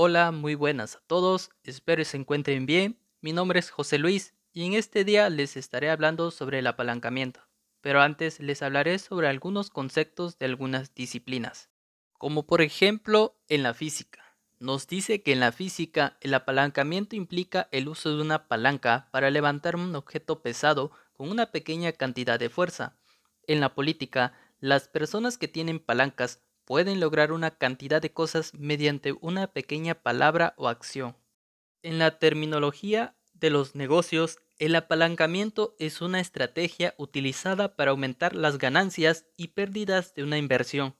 Hola, muy buenas a todos, espero se encuentren bien. Mi nombre es José Luis y en este día les estaré hablando sobre el apalancamiento. Pero antes les hablaré sobre algunos conceptos de algunas disciplinas, como por ejemplo en la física. Nos dice que en la física el apalancamiento implica el uso de una palanca para levantar un objeto pesado con una pequeña cantidad de fuerza. En la política, las personas que tienen palancas pueden lograr una cantidad de cosas mediante una pequeña palabra o acción. En la terminología de los negocios, el apalancamiento es una estrategia utilizada para aumentar las ganancias y pérdidas de una inversión,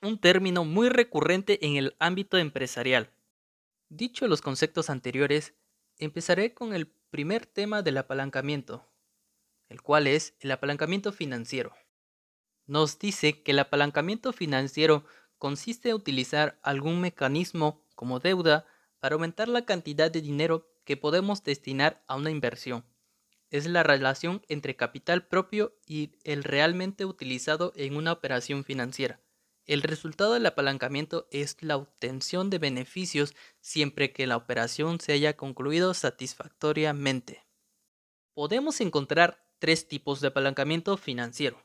un término muy recurrente en el ámbito empresarial. Dicho los conceptos anteriores, empezaré con el primer tema del apalancamiento, el cual es el apalancamiento financiero nos dice que el apalancamiento financiero consiste en utilizar algún mecanismo como deuda para aumentar la cantidad de dinero que podemos destinar a una inversión. Es la relación entre capital propio y el realmente utilizado en una operación financiera. El resultado del apalancamiento es la obtención de beneficios siempre que la operación se haya concluido satisfactoriamente. Podemos encontrar tres tipos de apalancamiento financiero.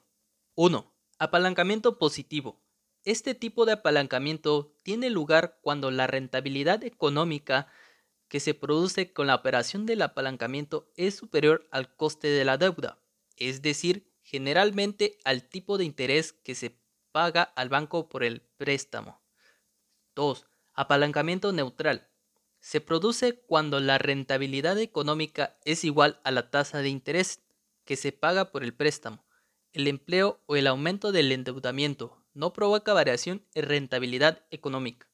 1. Apalancamiento positivo. Este tipo de apalancamiento tiene lugar cuando la rentabilidad económica que se produce con la operación del apalancamiento es superior al coste de la deuda, es decir, generalmente al tipo de interés que se paga al banco por el préstamo. 2. Apalancamiento neutral. Se produce cuando la rentabilidad económica es igual a la tasa de interés que se paga por el préstamo el empleo o el aumento del endeudamiento no provoca variación en rentabilidad económica.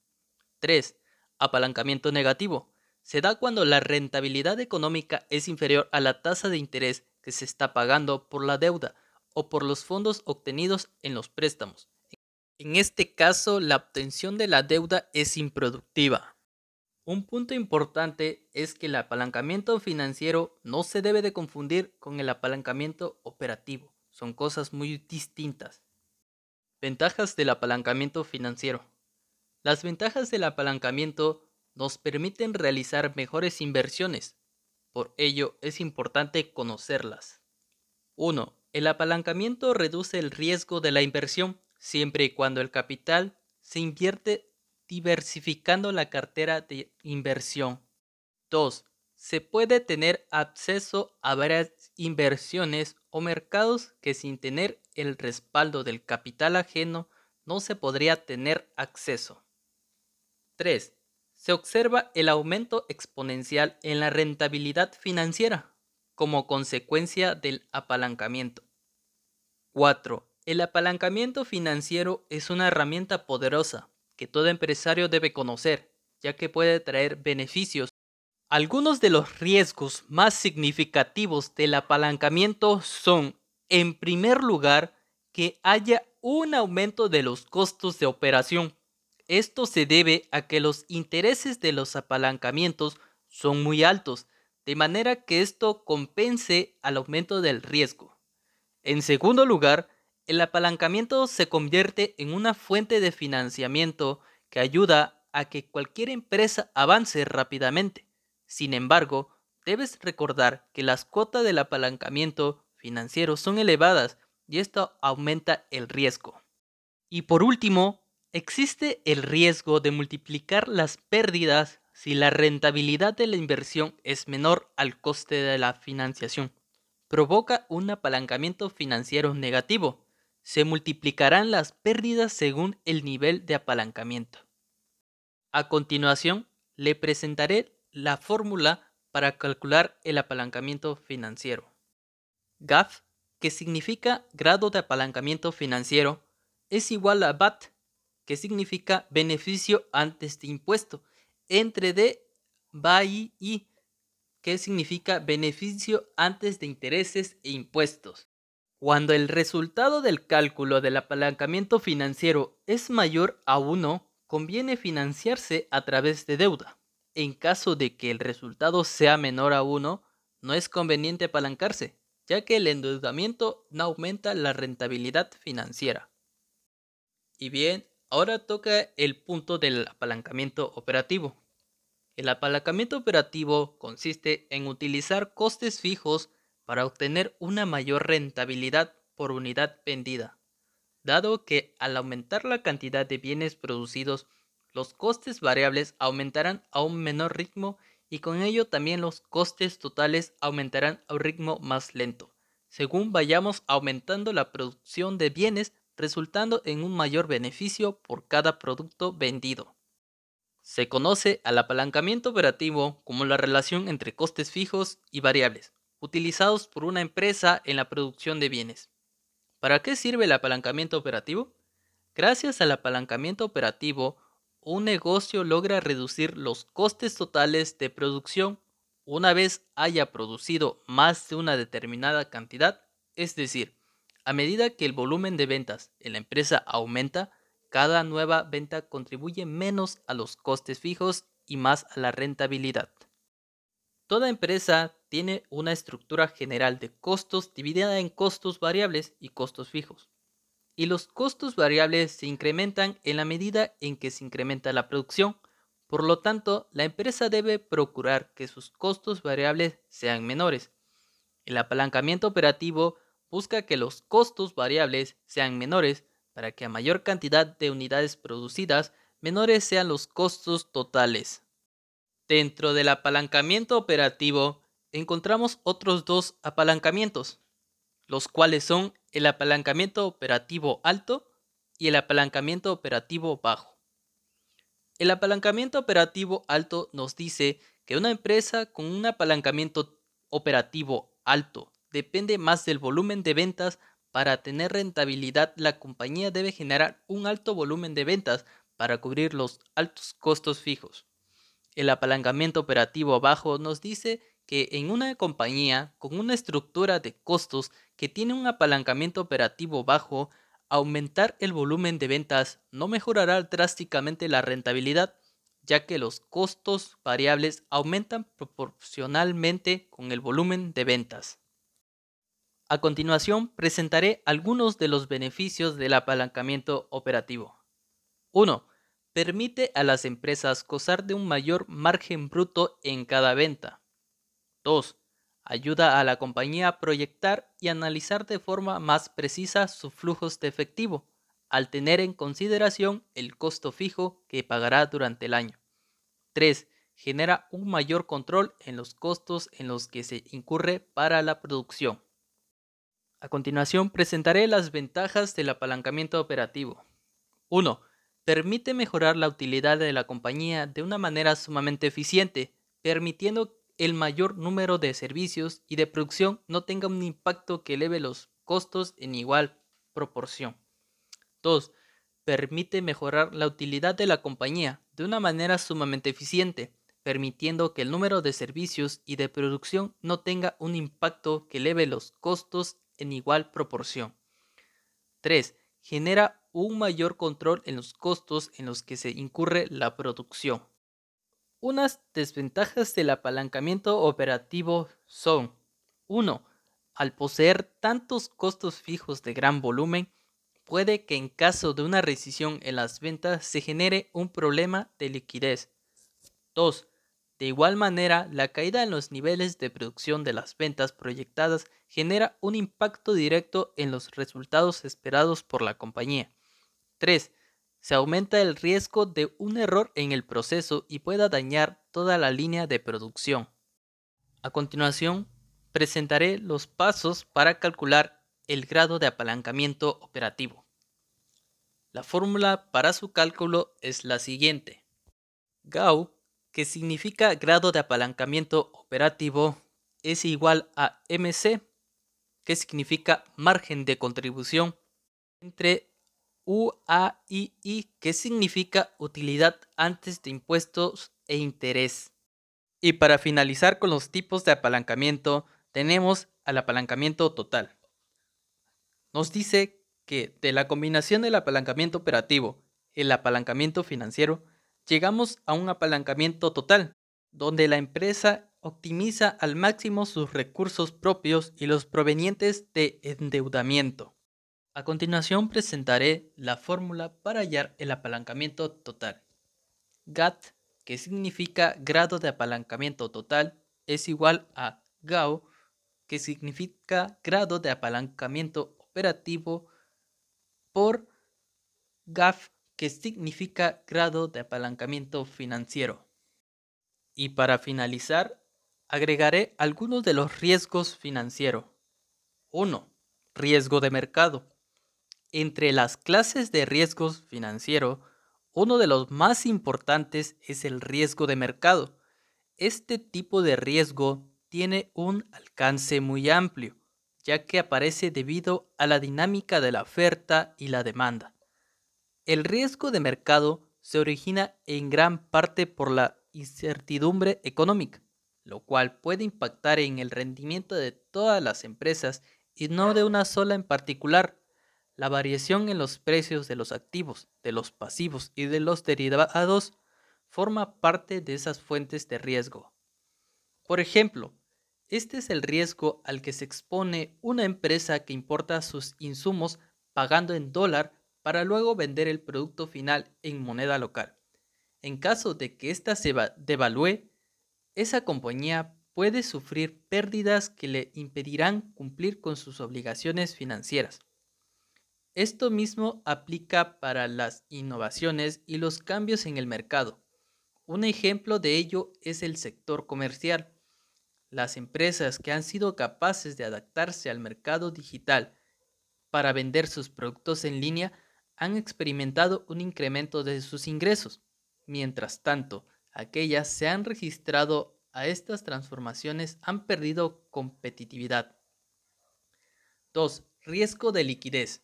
3. Apalancamiento negativo. Se da cuando la rentabilidad económica es inferior a la tasa de interés que se está pagando por la deuda o por los fondos obtenidos en los préstamos. En este caso, la obtención de la deuda es improductiva. Un punto importante es que el apalancamiento financiero no se debe de confundir con el apalancamiento operativo son cosas muy distintas. Ventajas del apalancamiento financiero. Las ventajas del apalancamiento nos permiten realizar mejores inversiones. Por ello es importante conocerlas. 1. El apalancamiento reduce el riesgo de la inversión siempre y cuando el capital se invierte diversificando la cartera de inversión. 2 se puede tener acceso a varias inversiones o mercados que sin tener el respaldo del capital ajeno no se podría tener acceso. 3. Se observa el aumento exponencial en la rentabilidad financiera como consecuencia del apalancamiento. 4. El apalancamiento financiero es una herramienta poderosa que todo empresario debe conocer, ya que puede traer beneficios algunos de los riesgos más significativos del apalancamiento son, en primer lugar, que haya un aumento de los costos de operación. Esto se debe a que los intereses de los apalancamientos son muy altos, de manera que esto compense al aumento del riesgo. En segundo lugar, el apalancamiento se convierte en una fuente de financiamiento que ayuda a que cualquier empresa avance rápidamente. Sin embargo, debes recordar que las cuotas del apalancamiento financiero son elevadas y esto aumenta el riesgo. Y por último, existe el riesgo de multiplicar las pérdidas si la rentabilidad de la inversión es menor al coste de la financiación. Provoca un apalancamiento financiero negativo. Se multiplicarán las pérdidas según el nivel de apalancamiento. A continuación, le presentaré la fórmula para calcular el apalancamiento financiero. GAF, que significa grado de apalancamiento financiero, es igual a BAT, que significa beneficio antes de impuesto, entre D, BAI y, que significa beneficio antes de intereses e impuestos. Cuando el resultado del cálculo del apalancamiento financiero es mayor a 1, conviene financiarse a través de deuda. En caso de que el resultado sea menor a 1, no es conveniente apalancarse, ya que el endeudamiento no aumenta la rentabilidad financiera. Y bien, ahora toca el punto del apalancamiento operativo. El apalancamiento operativo consiste en utilizar costes fijos para obtener una mayor rentabilidad por unidad vendida, dado que al aumentar la cantidad de bienes producidos, los costes variables aumentarán a un menor ritmo y con ello también los costes totales aumentarán a un ritmo más lento, según vayamos aumentando la producción de bienes resultando en un mayor beneficio por cada producto vendido. Se conoce al apalancamiento operativo como la relación entre costes fijos y variables, utilizados por una empresa en la producción de bienes. ¿Para qué sirve el apalancamiento operativo? Gracias al apalancamiento operativo, un negocio logra reducir los costes totales de producción una vez haya producido más de una determinada cantidad, es decir, a medida que el volumen de ventas en la empresa aumenta, cada nueva venta contribuye menos a los costes fijos y más a la rentabilidad. Toda empresa tiene una estructura general de costos dividida en costos variables y costos fijos. Y los costos variables se incrementan en la medida en que se incrementa la producción. Por lo tanto, la empresa debe procurar que sus costos variables sean menores. El apalancamiento operativo busca que los costos variables sean menores para que a mayor cantidad de unidades producidas, menores sean los costos totales. Dentro del apalancamiento operativo encontramos otros dos apalancamientos, los cuales son el apalancamiento operativo alto y el apalancamiento operativo bajo. El apalancamiento operativo alto nos dice que una empresa con un apalancamiento operativo alto depende más del volumen de ventas para tener rentabilidad, la compañía debe generar un alto volumen de ventas para cubrir los altos costos fijos. El apalancamiento operativo bajo nos dice que en una compañía con una estructura de costos que tiene un apalancamiento operativo bajo, aumentar el volumen de ventas no mejorará drásticamente la rentabilidad, ya que los costos variables aumentan proporcionalmente con el volumen de ventas. A continuación, presentaré algunos de los beneficios del apalancamiento operativo. 1. Permite a las empresas gozar de un mayor margen bruto en cada venta. 2. Ayuda a la compañía a proyectar y analizar de forma más precisa sus flujos de efectivo, al tener en consideración el costo fijo que pagará durante el año. 3. Genera un mayor control en los costos en los que se incurre para la producción. A continuación presentaré las ventajas del apalancamiento operativo. 1. Permite mejorar la utilidad de la compañía de una manera sumamente eficiente, permitiendo el mayor número de servicios y de producción no tenga un impacto que eleve los costos en igual proporción. 2. Permite mejorar la utilidad de la compañía de una manera sumamente eficiente, permitiendo que el número de servicios y de producción no tenga un impacto que eleve los costos en igual proporción. 3. Genera un mayor control en los costos en los que se incurre la producción. Unas desventajas del apalancamiento operativo son 1. Al poseer tantos costos fijos de gran volumen, puede que en caso de una recesión en las ventas se genere un problema de liquidez. 2. De igual manera, la caída en los niveles de producción de las ventas proyectadas genera un impacto directo en los resultados esperados por la compañía. 3. Se aumenta el riesgo de un error en el proceso y pueda dañar toda la línea de producción. A continuación, presentaré los pasos para calcular el grado de apalancamiento operativo. La fórmula para su cálculo es la siguiente. GAU que significa grado de apalancamiento operativo, es igual a MC, que significa margen de contribución, entre UAII, que significa utilidad antes de impuestos e interés. Y para finalizar con los tipos de apalancamiento, tenemos al apalancamiento total. Nos dice que de la combinación del apalancamiento operativo y el apalancamiento financiero, llegamos a un apalancamiento total, donde la empresa optimiza al máximo sus recursos propios y los provenientes de endeudamiento. A continuación presentaré la fórmula para hallar el apalancamiento total. GAT que significa grado de apalancamiento total, es igual a GAO, que significa grado de apalancamiento operativo, por GAF, que significa grado de apalancamiento financiero. Y para finalizar, agregaré algunos de los riesgos financieros. 1. Riesgo de mercado. Entre las clases de riesgos financieros, uno de los más importantes es el riesgo de mercado. Este tipo de riesgo tiene un alcance muy amplio, ya que aparece debido a la dinámica de la oferta y la demanda. El riesgo de mercado se origina en gran parte por la incertidumbre económica, lo cual puede impactar en el rendimiento de todas las empresas y no de una sola en particular. La variación en los precios de los activos, de los pasivos y de los derivados forma parte de esas fuentes de riesgo. Por ejemplo, este es el riesgo al que se expone una empresa que importa sus insumos pagando en dólar para luego vender el producto final en moneda local. En caso de que ésta se devalúe, esa compañía puede sufrir pérdidas que le impedirán cumplir con sus obligaciones financieras. Esto mismo aplica para las innovaciones y los cambios en el mercado. Un ejemplo de ello es el sector comercial. Las empresas que han sido capaces de adaptarse al mercado digital para vender sus productos en línea han experimentado un incremento de sus ingresos. Mientras tanto, aquellas se han registrado a estas transformaciones han perdido competitividad. 2. Riesgo de liquidez.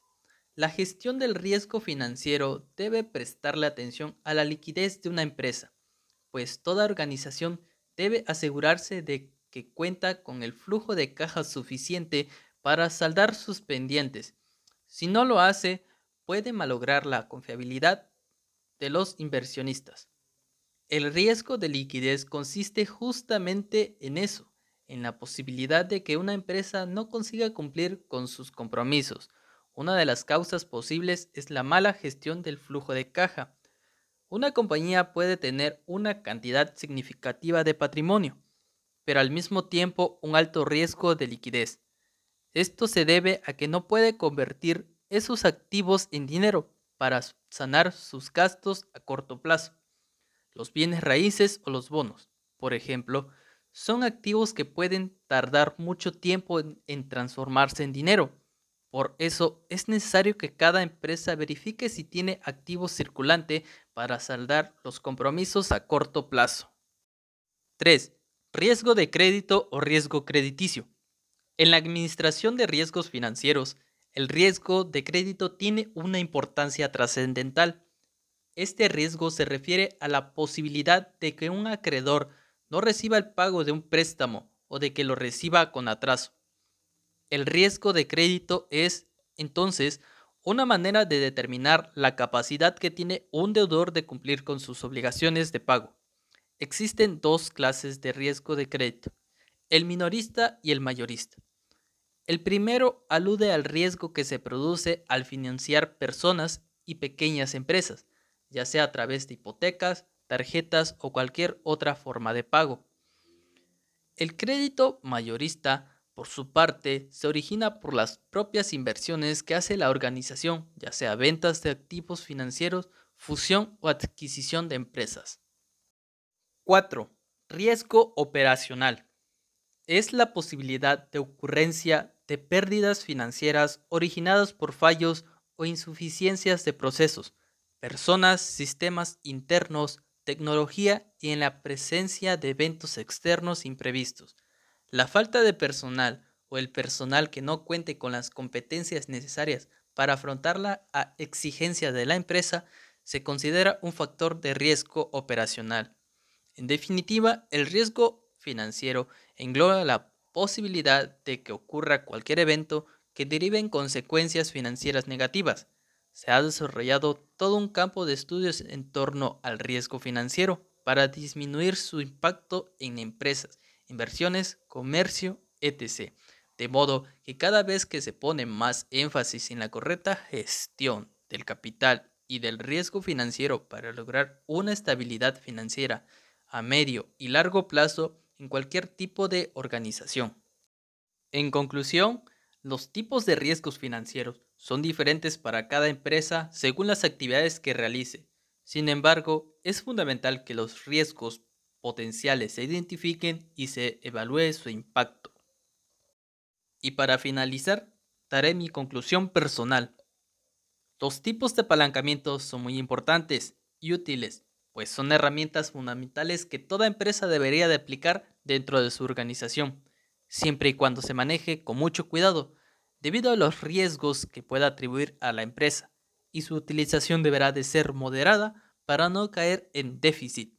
La gestión del riesgo financiero debe prestarle atención a la liquidez de una empresa, pues toda organización debe asegurarse de que cuenta con el flujo de caja suficiente para saldar sus pendientes. Si no lo hace, puede malograr la confiabilidad de los inversionistas. El riesgo de liquidez consiste justamente en eso, en la posibilidad de que una empresa no consiga cumplir con sus compromisos. Una de las causas posibles es la mala gestión del flujo de caja. Una compañía puede tener una cantidad significativa de patrimonio, pero al mismo tiempo un alto riesgo de liquidez. Esto se debe a que no puede convertir esos activos en dinero para sanar sus gastos a corto plazo. Los bienes raíces o los bonos, por ejemplo, son activos que pueden tardar mucho tiempo en, transformarse en dinero. Por eso es necesario que cada empresa verifique si tiene activos circulante para saldar los compromisos a corto plazo. 3. Riesgo de crédito o riesgo crediticio. En la administración de riesgos financieros, el riesgo de crédito tiene una importancia trascendental. Este riesgo se refiere a la posibilidad de que un acreedor no reciba el pago de un préstamo o de que lo reciba con atraso. El riesgo de crédito es, entonces, una manera de determinar la capacidad que tiene un deudor de cumplir con sus obligaciones de pago. Existen dos clases de riesgo de crédito, el minorista y el mayorista. El primero alude al riesgo que se produce al financiar personas y pequeñas empresas, ya sea a través de hipotecas, tarjetas o cualquier otra forma de pago. El crédito mayorista, por su parte, se origina por las propias inversiones que hace la organización, ya sea ventas de activos financieros, fusión o adquisición de empresas. 4. Riesgo operacional. Es la posibilidad de ocurrencia de pérdidas financieras originadas por fallos o insuficiencias de procesos, personas, sistemas internos, tecnología y en la presencia de eventos externos imprevistos. La falta de personal o el personal que no cuente con las competencias necesarias para afrontar la exigencia de la empresa se considera un factor de riesgo operacional. En definitiva, el riesgo financiero engloba la posibilidad de que ocurra cualquier evento que derive en consecuencias financieras negativas, se ha desarrollado todo un campo de estudios en torno al riesgo financiero para disminuir su impacto en empresas, inversiones, comercio, etc. De modo que cada vez que se pone más énfasis en la correcta gestión del capital y del riesgo financiero para lograr una estabilidad financiera a medio y largo plazo en cualquier tipo de organización. En conclusión, los tipos de riesgos financieros son diferentes para cada empresa según las actividades que realice. Sin embargo, es fundamental que los riesgos potenciales se identifiquen y se evalúe su impacto. Y para finalizar, daré mi conclusión personal. Los tipos de apalancamiento son muy importantes y útiles, pues son herramientas fundamentales que toda empresa debería de aplicar dentro de su organización, siempre y cuando se maneje con mucho cuidado, debido a los riesgos que pueda atribuir a la empresa, y su utilización deberá de ser moderada para no caer en déficit.